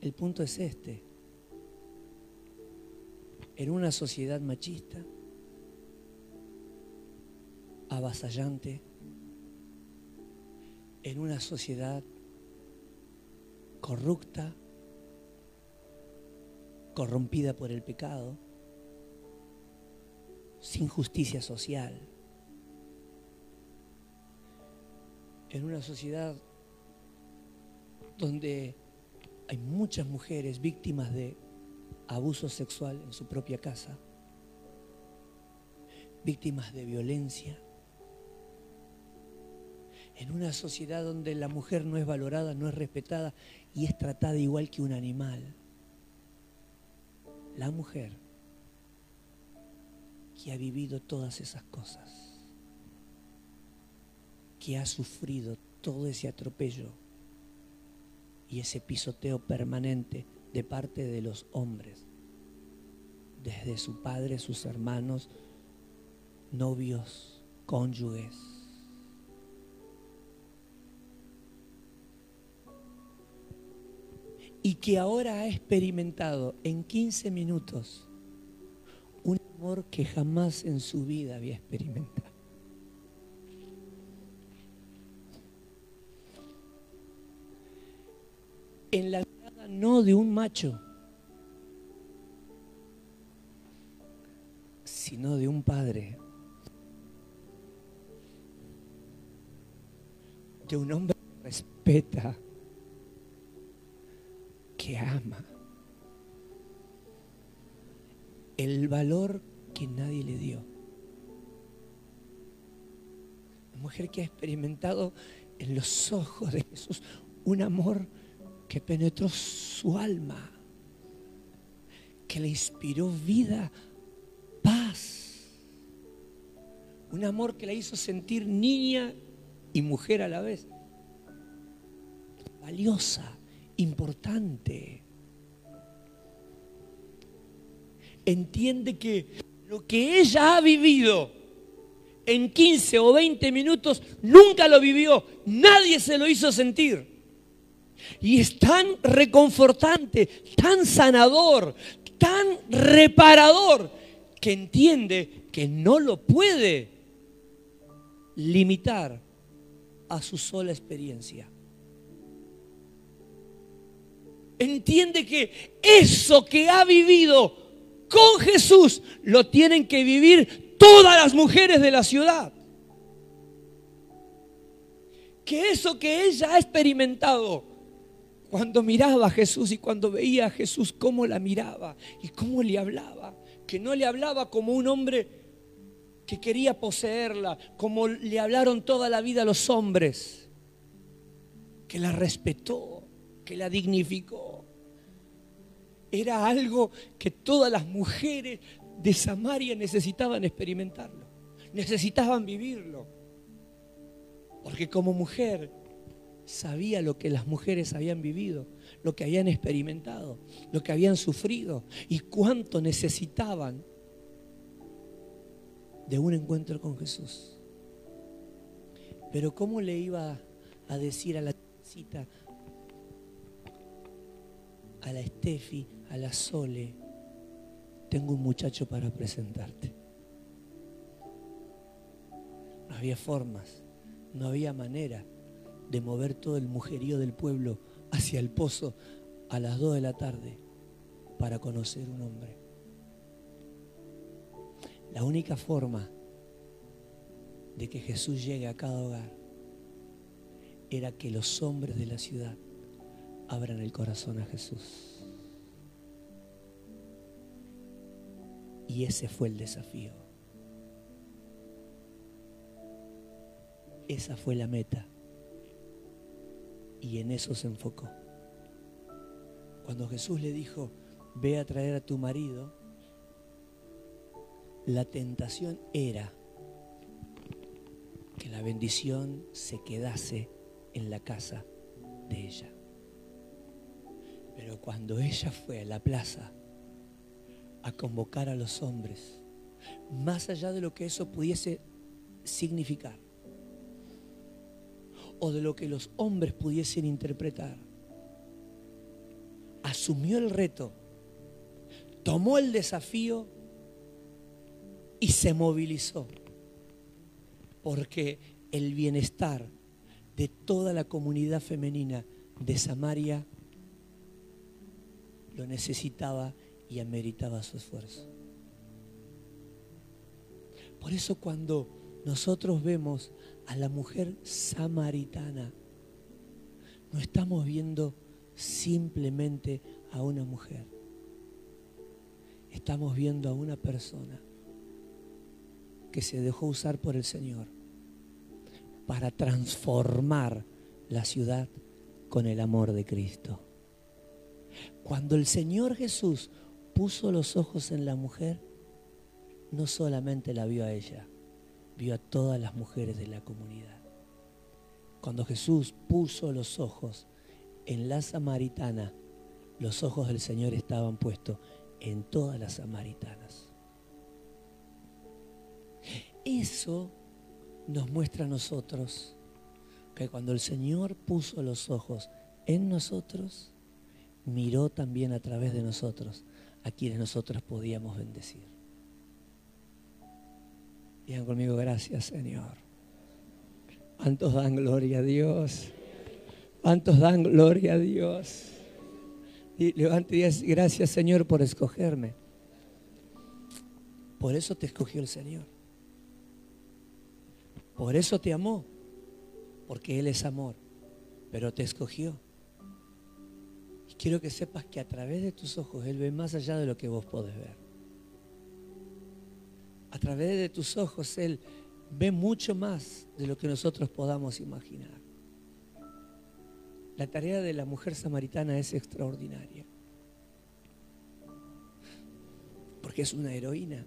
El punto es este. En una sociedad machista, avasallante, en una sociedad corrupta, corrompida por el pecado, sin justicia social, en una sociedad donde hay muchas mujeres víctimas de abuso sexual en su propia casa, víctimas de violencia. En una sociedad donde la mujer no es valorada, no es respetada y es tratada igual que un animal. La mujer que ha vivido todas esas cosas, que ha sufrido todo ese atropello, y ese pisoteo permanente de parte de los hombres, desde su padre, sus hermanos, novios, cónyuges. que ahora ha experimentado en 15 minutos un amor que jamás en su vida había experimentado. En la mirada no de un macho, sino de un padre, de un hombre que respeta que ama, el valor que nadie le dio. Una mujer que ha experimentado en los ojos de Jesús un amor que penetró su alma, que le inspiró vida, paz. Un amor que la hizo sentir niña y mujer a la vez. Valiosa, importante. Entiende que lo que ella ha vivido en 15 o 20 minutos nunca lo vivió, nadie se lo hizo sentir. Y es tan reconfortante, tan sanador, tan reparador, que entiende que no lo puede limitar a su sola experiencia. Entiende que eso que ha vivido con Jesús lo tienen que vivir todas las mujeres de la ciudad. Que eso que ella ha experimentado cuando miraba a Jesús y cuando veía a Jesús cómo la miraba y cómo le hablaba, que no le hablaba como un hombre que quería poseerla, como le hablaron toda la vida los hombres, que la respetó, que la dignificó. Era algo que todas las mujeres de Samaria necesitaban experimentarlo, necesitaban vivirlo. Porque como mujer sabía lo que las mujeres habían vivido, lo que habían experimentado, lo que habían sufrido y cuánto necesitaban de un encuentro con Jesús. Pero ¿cómo le iba a decir a la cita, a la Estefi, a la Sole, tengo un muchacho para presentarte? No había formas, no había manera de mover todo el mujerío del pueblo hacia el pozo a las 2 de la tarde para conocer un hombre. La única forma de que Jesús llegue a cada hogar era que los hombres de la ciudad abran el corazón a Jesús. Y ese fue el desafío. Esa fue la meta. Y en eso se enfocó. Cuando Jesús le dijo, ve a traer a tu marido, la tentación era que la bendición se quedase en la casa de ella. Pero cuando ella fue a la plaza a convocar a los hombres, más allá de lo que eso pudiese significar, o de lo que los hombres pudiesen interpretar. Asumió el reto, tomó el desafío y se movilizó. Porque el bienestar de toda la comunidad femenina de Samaria lo necesitaba y ameritaba su esfuerzo. Por eso cuando nosotros vemos a la mujer samaritana. No estamos viendo simplemente a una mujer. Estamos viendo a una persona que se dejó usar por el Señor para transformar la ciudad con el amor de Cristo. Cuando el Señor Jesús puso los ojos en la mujer, no solamente la vio a ella, vio a todas las mujeres de la comunidad. Cuando Jesús puso los ojos en la samaritana, los ojos del Señor estaban puestos en todas las samaritanas. Eso nos muestra a nosotros que cuando el Señor puso los ojos en nosotros, miró también a través de nosotros a quienes nosotros podíamos bendecir. Digan conmigo, gracias Señor. ¿Cuántos dan gloria a Dios? ¿Cuántos dan gloria a Dios? Y levante y diga, gracias Señor por escogerme. Por eso te escogió el Señor. Por eso te amó. Porque Él es amor. Pero te escogió. Quiero que sepas que a través de tus ojos Él ve más allá de lo que vos podés ver. A través de tus ojos Él ve mucho más de lo que nosotros podamos imaginar. La tarea de la mujer samaritana es extraordinaria. Porque es una heroína.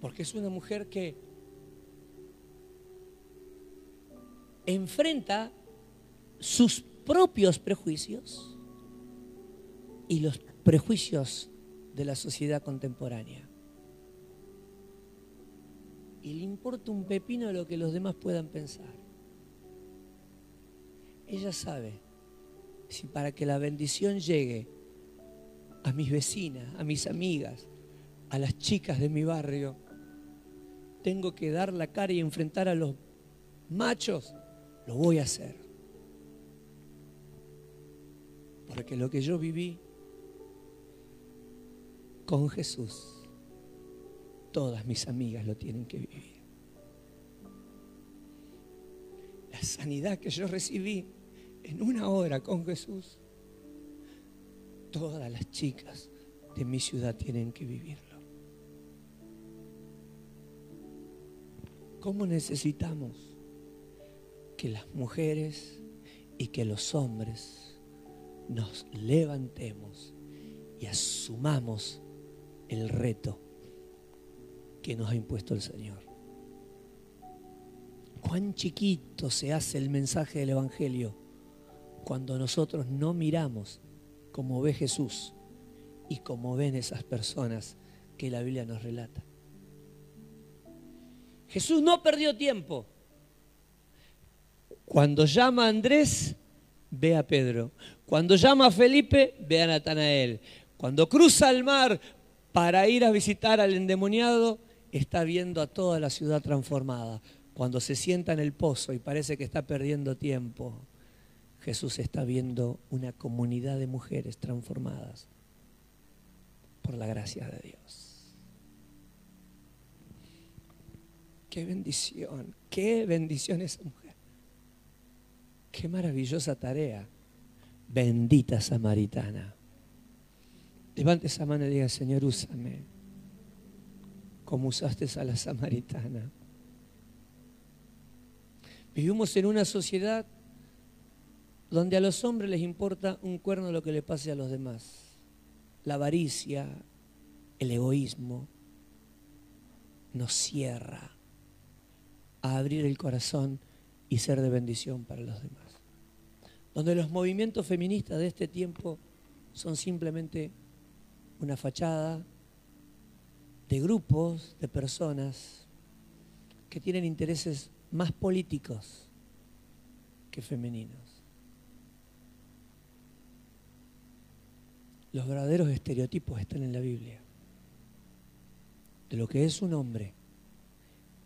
Porque es una mujer que enfrenta sus propios prejuicios y los prejuicios de la sociedad contemporánea. Y le importa un pepino lo que los demás puedan pensar. Ella sabe si para que la bendición llegue a mis vecinas, a mis amigas, a las chicas de mi barrio, tengo que dar la cara y enfrentar a los machos, lo voy a hacer. Porque lo que yo viví con Jesús, todas mis amigas lo tienen que vivir. La sanidad que yo recibí en una hora con Jesús, todas las chicas de mi ciudad tienen que vivirlo. ¿Cómo necesitamos que las mujeres y que los hombres nos levantemos y asumamos el reto que nos ha impuesto el Señor? Cuán chiquito se hace el mensaje del Evangelio cuando nosotros no miramos como ve Jesús y como ven esas personas que la Biblia nos relata. Jesús no perdió tiempo. Cuando llama a Andrés, ve a Pedro. Cuando llama a Felipe, ve a Natanael. Cuando cruza el mar para ir a visitar al endemoniado, está viendo a toda la ciudad transformada. Cuando se sienta en el pozo y parece que está perdiendo tiempo, Jesús está viendo una comunidad de mujeres transformadas por la gracia de Dios. Qué bendición, qué bendición esa mujer. Qué maravillosa tarea. Bendita samaritana. Levante esa mano y diga, Señor, úsame como usaste a la samaritana. Vivimos en una sociedad donde a los hombres les importa un cuerno lo que le pase a los demás. La avaricia, el egoísmo, nos cierra a abrir el corazón y ser de bendición para los demás. Donde los movimientos feministas de este tiempo son simplemente una fachada de grupos, de personas que tienen intereses más políticos que femeninos. Los verdaderos estereotipos están en la Biblia. De lo que es un hombre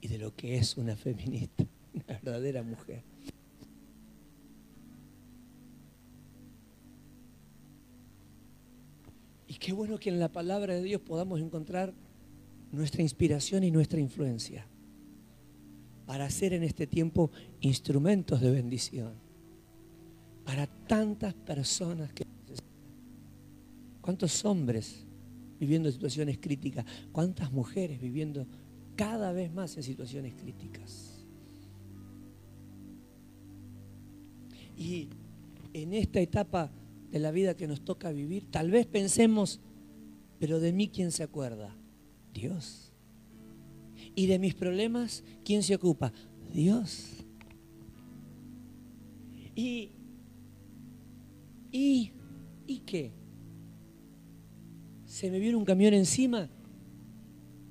y de lo que es una feminista, una verdadera mujer. Y qué bueno que en la palabra de Dios podamos encontrar nuestra inspiración y nuestra influencia para hacer en este tiempo instrumentos de bendición para tantas personas que ¿Cuántos hombres viviendo en situaciones críticas? ¿Cuántas mujeres viviendo cada vez más en situaciones críticas? Y en esta etapa de la vida que nos toca vivir, tal vez pensemos, pero de mí quién se acuerda? Dios. Y de mis problemas, ¿quién se ocupa? Dios. Y, y, ¿y qué? se me viene un camión encima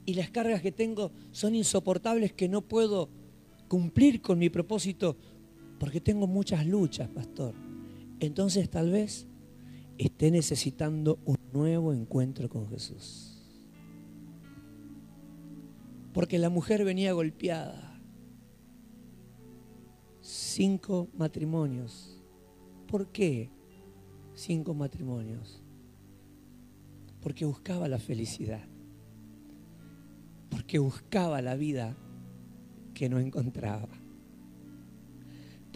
y las cargas que tengo son insoportables que no puedo cumplir con mi propósito porque tengo muchas luchas, pastor. Entonces tal vez esté necesitando un nuevo encuentro con Jesús. Porque la mujer venía golpeada. Cinco matrimonios. ¿Por qué? cinco matrimonios, porque buscaba la felicidad, porque buscaba la vida que no encontraba.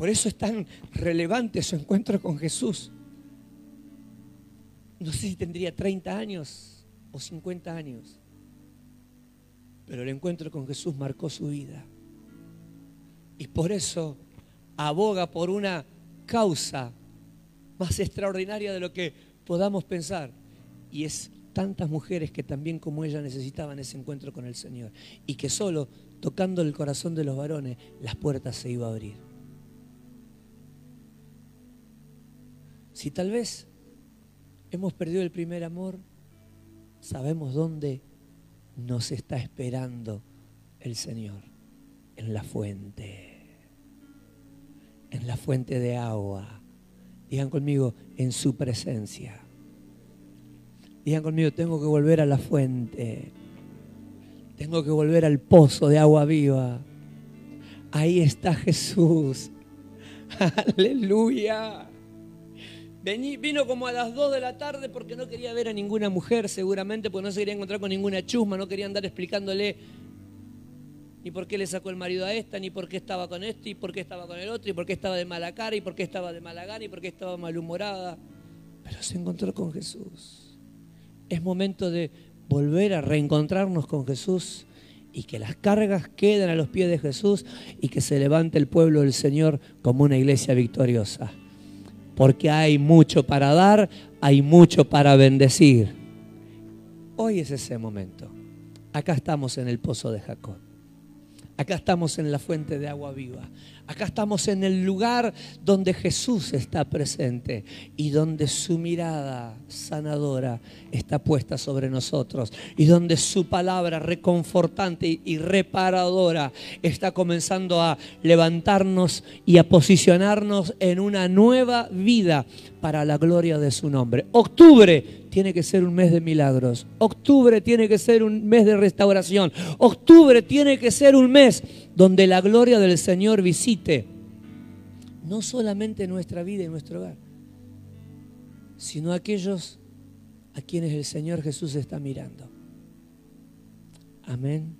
Por eso es tan relevante su encuentro con Jesús. No sé si tendría 30 años o 50 años, pero el encuentro con Jesús marcó su vida. Y por eso aboga por una causa más extraordinaria de lo que podamos pensar. Y es tantas mujeres que también como ella necesitaban ese encuentro con el Señor. Y que solo tocando el corazón de los varones las puertas se iban a abrir. Si tal vez hemos perdido el primer amor, sabemos dónde nos está esperando el Señor, en la fuente, en la fuente de agua. Digan conmigo, en su presencia. Digan conmigo, tengo que volver a la fuente. Tengo que volver al pozo de agua viva. Ahí está Jesús. Aleluya. Vino como a las 2 de la tarde porque no quería ver a ninguna mujer, seguramente, porque no se quería encontrar con ninguna chusma, no quería andar explicándole ni por qué le sacó el marido a esta, ni por qué estaba con este, y por qué estaba con el otro, y por qué estaba de mala cara, y por qué estaba de mala gana, y por qué estaba malhumorada. Pero se encontró con Jesús. Es momento de volver a reencontrarnos con Jesús y que las cargas queden a los pies de Jesús y que se levante el pueblo del Señor como una iglesia victoriosa. Porque hay mucho para dar, hay mucho para bendecir. Hoy es ese momento. Acá estamos en el pozo de Jacob. Acá estamos en la fuente de agua viva. Acá estamos en el lugar donde Jesús está presente y donde su mirada sanadora está puesta sobre nosotros y donde su palabra reconfortante y reparadora está comenzando a levantarnos y a posicionarnos en una nueva vida para la gloria de su nombre. Octubre tiene que ser un mes de milagros. Octubre tiene que ser un mes de restauración. Octubre tiene que ser un mes donde la gloria del Señor visite no solamente nuestra vida y nuestro hogar, sino aquellos a quienes el Señor Jesús está mirando. Amén.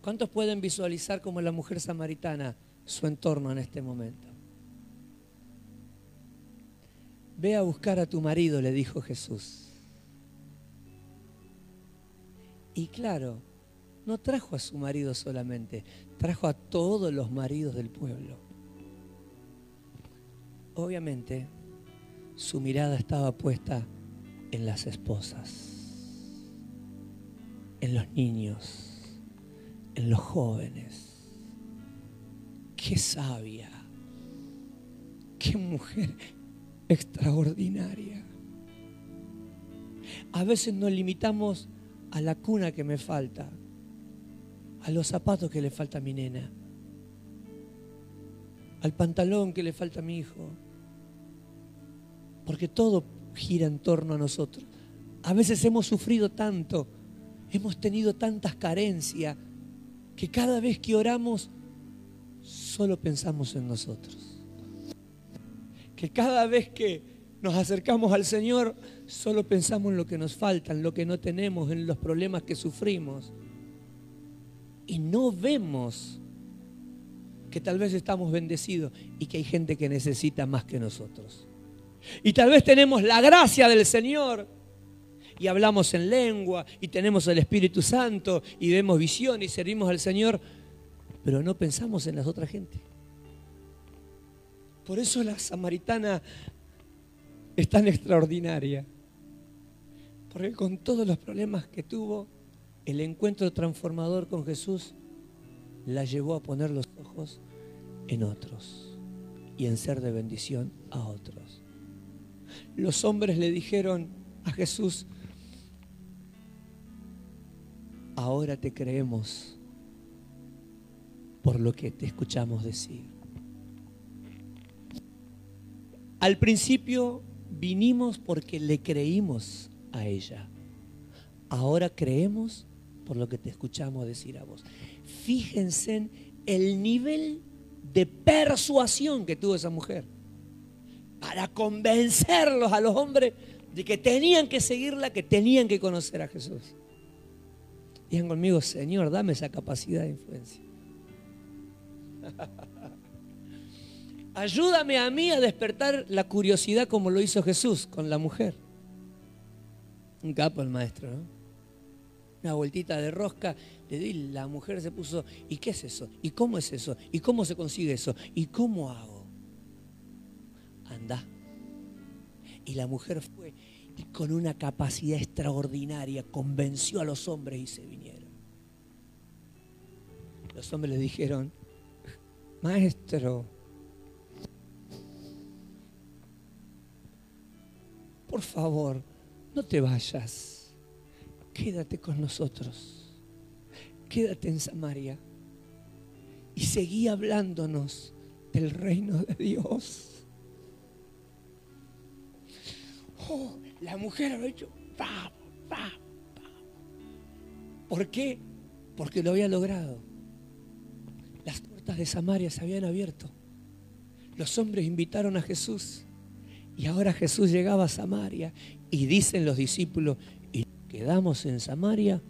¿Cuántos pueden visualizar como la mujer samaritana su entorno en este momento? Ve a buscar a tu marido, le dijo Jesús. Y claro, no trajo a su marido solamente, trajo a todos los maridos del pueblo. Obviamente, su mirada estaba puesta en las esposas, en los niños, en los jóvenes. Qué sabia, qué mujer extraordinaria. A veces nos limitamos a la cuna que me falta, a los zapatos que le falta a mi nena, al pantalón que le falta a mi hijo, porque todo gira en torno a nosotros. A veces hemos sufrido tanto, hemos tenido tantas carencias, que cada vez que oramos solo pensamos en nosotros que cada vez que nos acercamos al Señor, solo pensamos en lo que nos falta, en lo que no tenemos, en los problemas que sufrimos. Y no vemos que tal vez estamos bendecidos y que hay gente que necesita más que nosotros. Y tal vez tenemos la gracia del Señor y hablamos en lengua y tenemos el Espíritu Santo y vemos visión y servimos al Señor, pero no pensamos en las otras gente. Por eso la samaritana es tan extraordinaria. Porque con todos los problemas que tuvo, el encuentro transformador con Jesús la llevó a poner los ojos en otros y en ser de bendición a otros. Los hombres le dijeron a Jesús, ahora te creemos por lo que te escuchamos decir. Al principio vinimos porque le creímos a ella. Ahora creemos por lo que te escuchamos decir a vos. Fíjense en el nivel de persuasión que tuvo esa mujer. para convencerlos a los hombres de que tenían que seguirla, que tenían que conocer a Jesús. Digan conmigo, Señor, dame esa capacidad de influencia. Ayúdame a mí a despertar la curiosidad como lo hizo Jesús con la mujer. Un capo el maestro, ¿no? Una vueltita de rosca, le di, la mujer se puso, ¿y qué es eso? ¿Y cómo es eso? ¿Y cómo se consigue eso? ¿Y cómo hago? Anda. Y la mujer fue y con una capacidad extraordinaria convenció a los hombres y se vinieron. Los hombres le dijeron, maestro, por favor, no te vayas, quédate con nosotros, quédate en Samaria y seguí hablándonos del reino de Dios. Oh, la mujer ha hecho, ¿Por qué? Porque lo había logrado. Las puertas de Samaria se habían abierto. Los hombres invitaron a Jesús. Y ahora Jesús llegaba a Samaria y dicen los discípulos, y quedamos en Samaria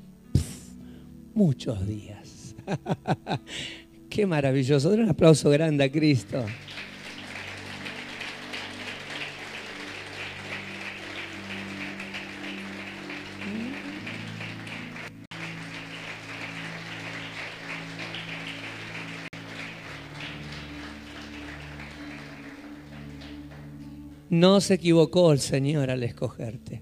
muchos días. Qué maravilloso. un aplauso grande a Cristo. No se equivocó el Señor al escogerte.